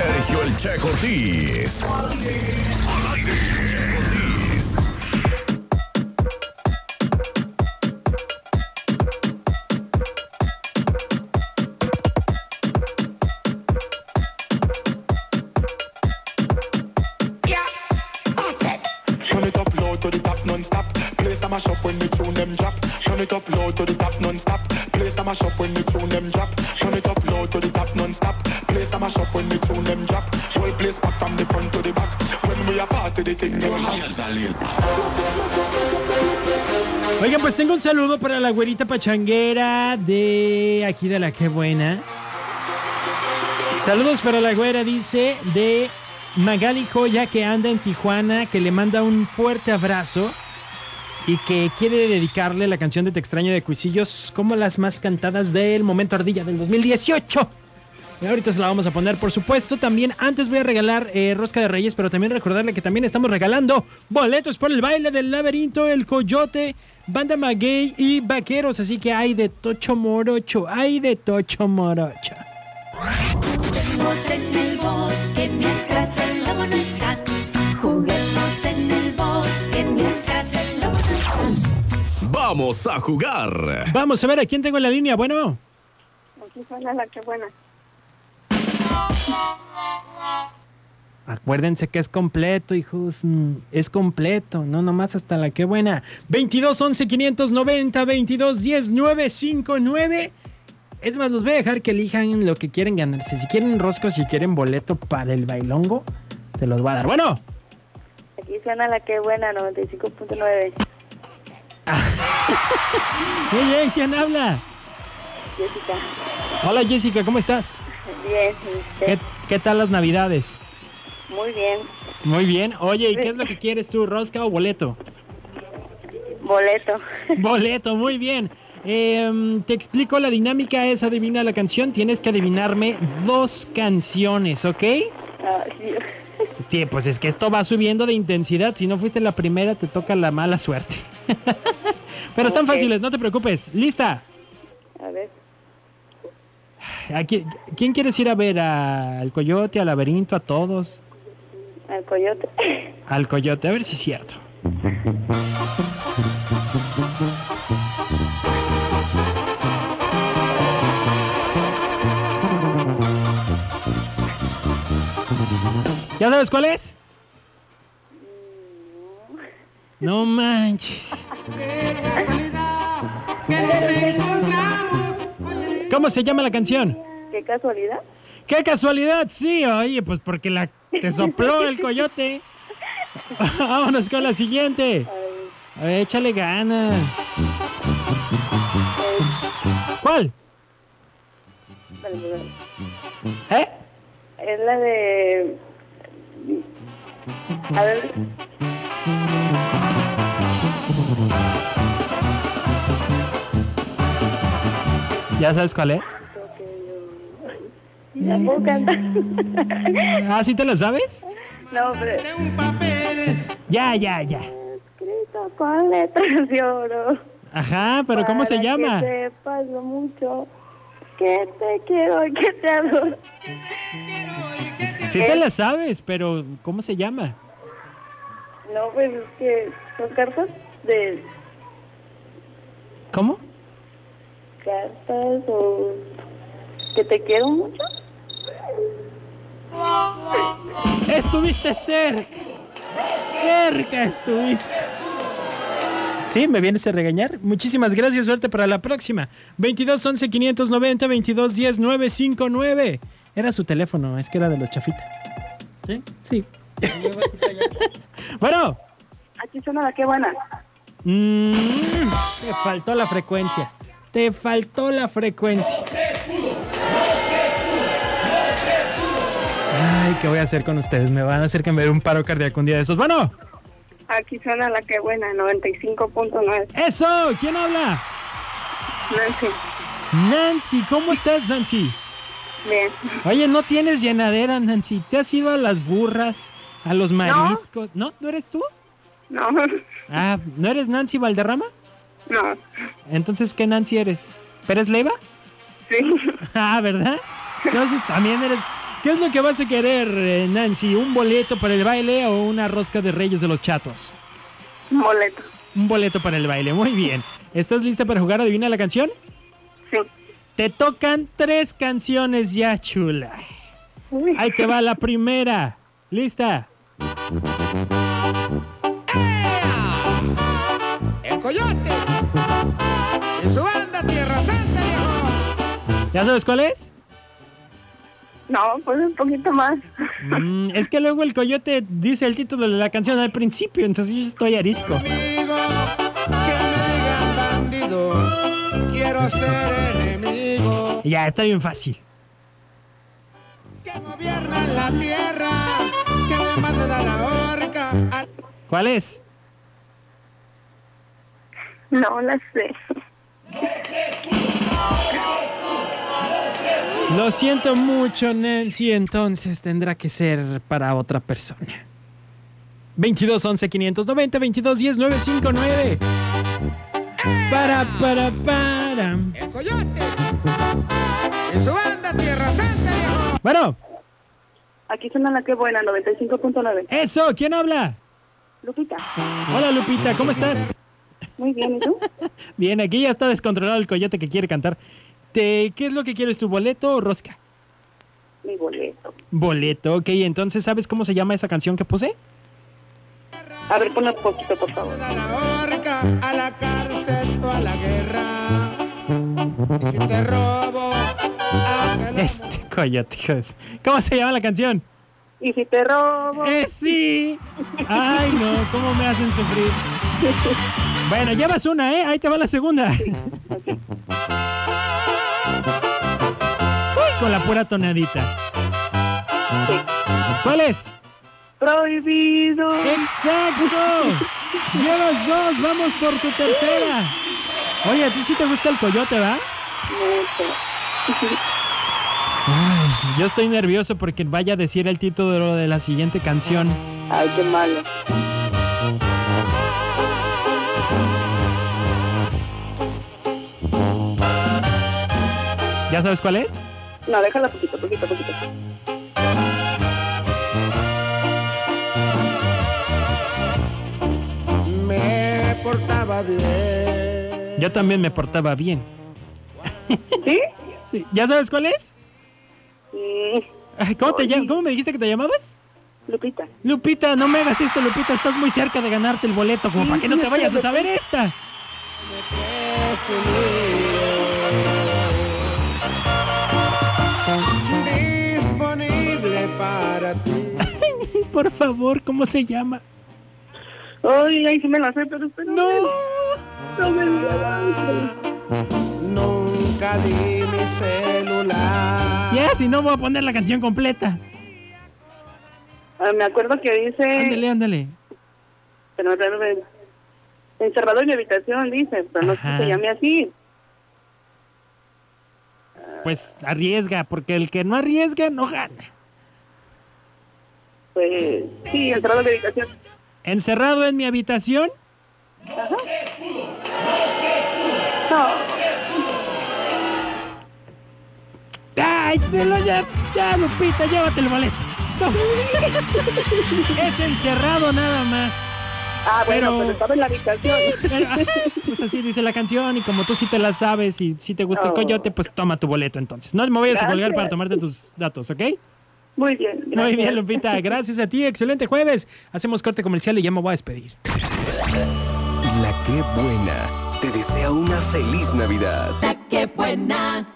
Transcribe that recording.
Sergio El Che Cortés. Al aire. Mash up when the tune them drop. Turn it up low to the top non-stop. Play some mash up when the tune them drop. Turn it up low to the top non-stop. Play some mash. Oigan, pues tengo un saludo para la güerita pachanguera de aquí de la que buena. Saludos para la güera, dice, de Magali Joya que anda en Tijuana, que le manda un fuerte abrazo y que quiere dedicarle la canción de Te extraño de Cuisillos como las más cantadas del Momento Ardilla del 2018. Y ahorita se la vamos a poner, por supuesto. También antes voy a regalar eh, Rosca de Reyes, pero también recordarle que también estamos regalando boletos por el baile del laberinto, el coyote, banda maguey y vaqueros. Así que hay de Tocho Morocho, hay de Tocho Morocho. Juguemos en el bosque mientras el lobo no está. Juguemos en el bosque mientras el lobo no está. Vamos a jugar. Vamos a ver a quién tengo en la línea. Bueno, Aquí suena la que buena. Acuérdense que es completo, hijos. Es completo, no nomás hasta la que buena. 22 11 590 22 10 959. Es más, los voy a dejar que elijan lo que quieren ganarse. Si quieren roscos, si quieren boleto para el bailongo, se los va a dar. Bueno, Aquí suena la que buena, 95.9. hey, hey, ¿quién habla? Jessica. Hola Jessica, ¿cómo estás? Bien, ¿y ¿Qué, tal las navidades? Muy bien. Muy bien. Oye, ¿y qué es lo que quieres tú, rosca o boleto? Boleto. Boleto, muy bien. Em, te explico la dinámica, es adivina la canción. Tienes que adivinarme dos canciones, ¿ok? Ah, sí. Pues es que esto va subiendo de intensidad. Si no fuiste la primera, te toca la mala suerte. Pero están fáciles, no te preocupes. ¿Lista? A ver. ¿A quién, quién quieres ir a ver? ¿A- ¿Al coyote, al laberinto, a todos? Al coyote. Al coyote, a ver si es cierto. ¿Ya sabes cuál es? No manches. ¿Cómo se llama la canción? Qué casualidad. ¡Qué casualidad! Sí, oye, pues porque la te sopló el coyote. Vámonos con la siguiente. A ver, échale ganas. ¿Cuál? Vale, vale. ¿Eh? Es la de. A ver. ¿Ya sabes cuál es? ¿La puedo cantar? ¿Ah, sí te la sabes? No, pero. Ya, ya, ya. Escrito con letras de oro. Ajá, pero ¿cómo se llama? Que sepas lo mucho que te quiero y que te adoro. Sí te la sabes, pero ¿cómo se llama? No, pues es que son cartas de. ¿Cómo? Cartas o. que te quiero mucho. Estuviste cerca. Cerca estuviste. Sí, me vienes a regañar. Muchísimas gracias, suerte para la próxima. 22 11 590 22 10 959. Era su teléfono, es que era de los chafita. ¿Sí? Sí. bueno, Aquí suena la que buena. mm, te faltó la frecuencia. Te faltó la frecuencia. Ay, ¿qué voy a hacer con ustedes? Me van a hacer que me dé un paro cardíaco un día de esos. Bueno, Aquí suena la que buena, 95.9. eso, ¿quién habla? Nancy. Nancy, ¿cómo estás, Nancy? Bien. Oye, no tienes llenadera, Nancy. ¿Te has ido a las burras, a los mariscos? ¿No? ¿No eres tú? No. Ah, ¿no eres Nancy Valderrama? No. Entonces, ¿qué Nancy eres? ¿Pérez Leiva? Sí. Ah, ¿verdad? Entonces también eres... ¿Qué es lo que vas a querer, eh, Nancy? ¿Un boleto para el baile o una rosca de reyes de los chatos? Un boleto. Un boleto para el baile, muy bien. ¿Estás lista para jugar Adivina la canción? Sí. Te tocan tres canciones ya, chula. Ahí te va la primera. ¿Lista? ¿Ya sabes cuál es? No, pues un poquito más. Mm, es que luego el coyote dice el título de la canción al principio, entonces yo estoy arisco. Amigo, que me digan bandido. Quiero ser enemigo. Ya, está bien fácil. Que gobiernan la tierra. Que me manden a la horca. Al- ¿Cuál es? No la sé. Lo siento mucho, Nancy, entonces tendrá que ser para otra persona. 22 11 590 22 10 959. Para, para, para. El coyote. Y su banda Tierra Santa, viejo. Bueno, Aquí suena la que buena, 95.9. eso, ¿quién habla? Lupita. Hola, Lupita, ¿cómo estás? Muy bien, ¿y tú? Bien, aquí ya está descontrolado el coyote que quiere cantar. Te, ¿Qué es lo que quieres, tu boleto o rosca? Mi boleto. Boleto, ok, entonces ¿sabes cómo se llama esa canción que puse? A ver, ponle un poquito, por favor. A la horca, a la cárcel o a la guerra. Y si te robo, Este coyote, hijo de su- ¿Cómo se llama la canción? Y si te robo. ¡Eh, sí! ¡Ay, no! ¿Cómo me hacen sufrir? Bueno, llevas una, ¿eh? Ahí te va la segunda. Pura tonadita. ¿Cuál es? Prohibido. ¡Exacto! Llevas dos, vamos por tu tercera. Oye, a ti sí te gusta el coyote, ¿va? Mucho. Ay, yo estoy nervioso porque vaya a decir el título de la siguiente canción. Ay, qué malo. ¿Ya sabes cuál es? No, déjala poquito, poquito, poquito. Me portaba bien. Yo también me portaba bien. ¿Sí? Sí. ¿Ya sabes cuál es? Mm, Ay, ¿Cómo, te llam- ¿Cómo me dijiste que te llamabas? Lupita. Lupita, no me hagas esto, Lupita. Estás muy cerca de ganarte el boleto, como para que no te vayas a saber esta. Disponible Por favor, ¿cómo se llama? Ay, ay, sí me la sé, pero espera. No. No me. Nunca di mi celular. Ya, si no voy a poner la canción completa. Ah, me acuerdo que dice. Ándale, ándale. Pero, pero, pero, encerrado en mi habitación, dice, pero no sé Ajá. si se llame así. Pues arriesga, porque el que no arriesga no gana. Sí, encerrado en mi habitación. Encerrado en mi habitación. No, ¡Ay, te lo ya! Ya, Lupita, llévate el boleto. No. Es encerrado nada más. ah, bueno, Pero- pero, estaba en la habitación. Pero, ajá, pues así dice la canción y como tú sí te la sabes y si te gusta el coyote, pues toma tu boleto entonces. No me vayas a colgar Gracias. para tomarte tus datos, ¿ok? Muy bien. Muy gracias. bien, Lupita. Gracias a ti. Excelente jueves. Hacemos corte comercial y ya me voy a despedir. La que buena te desea una feliz Navidad. La que buena.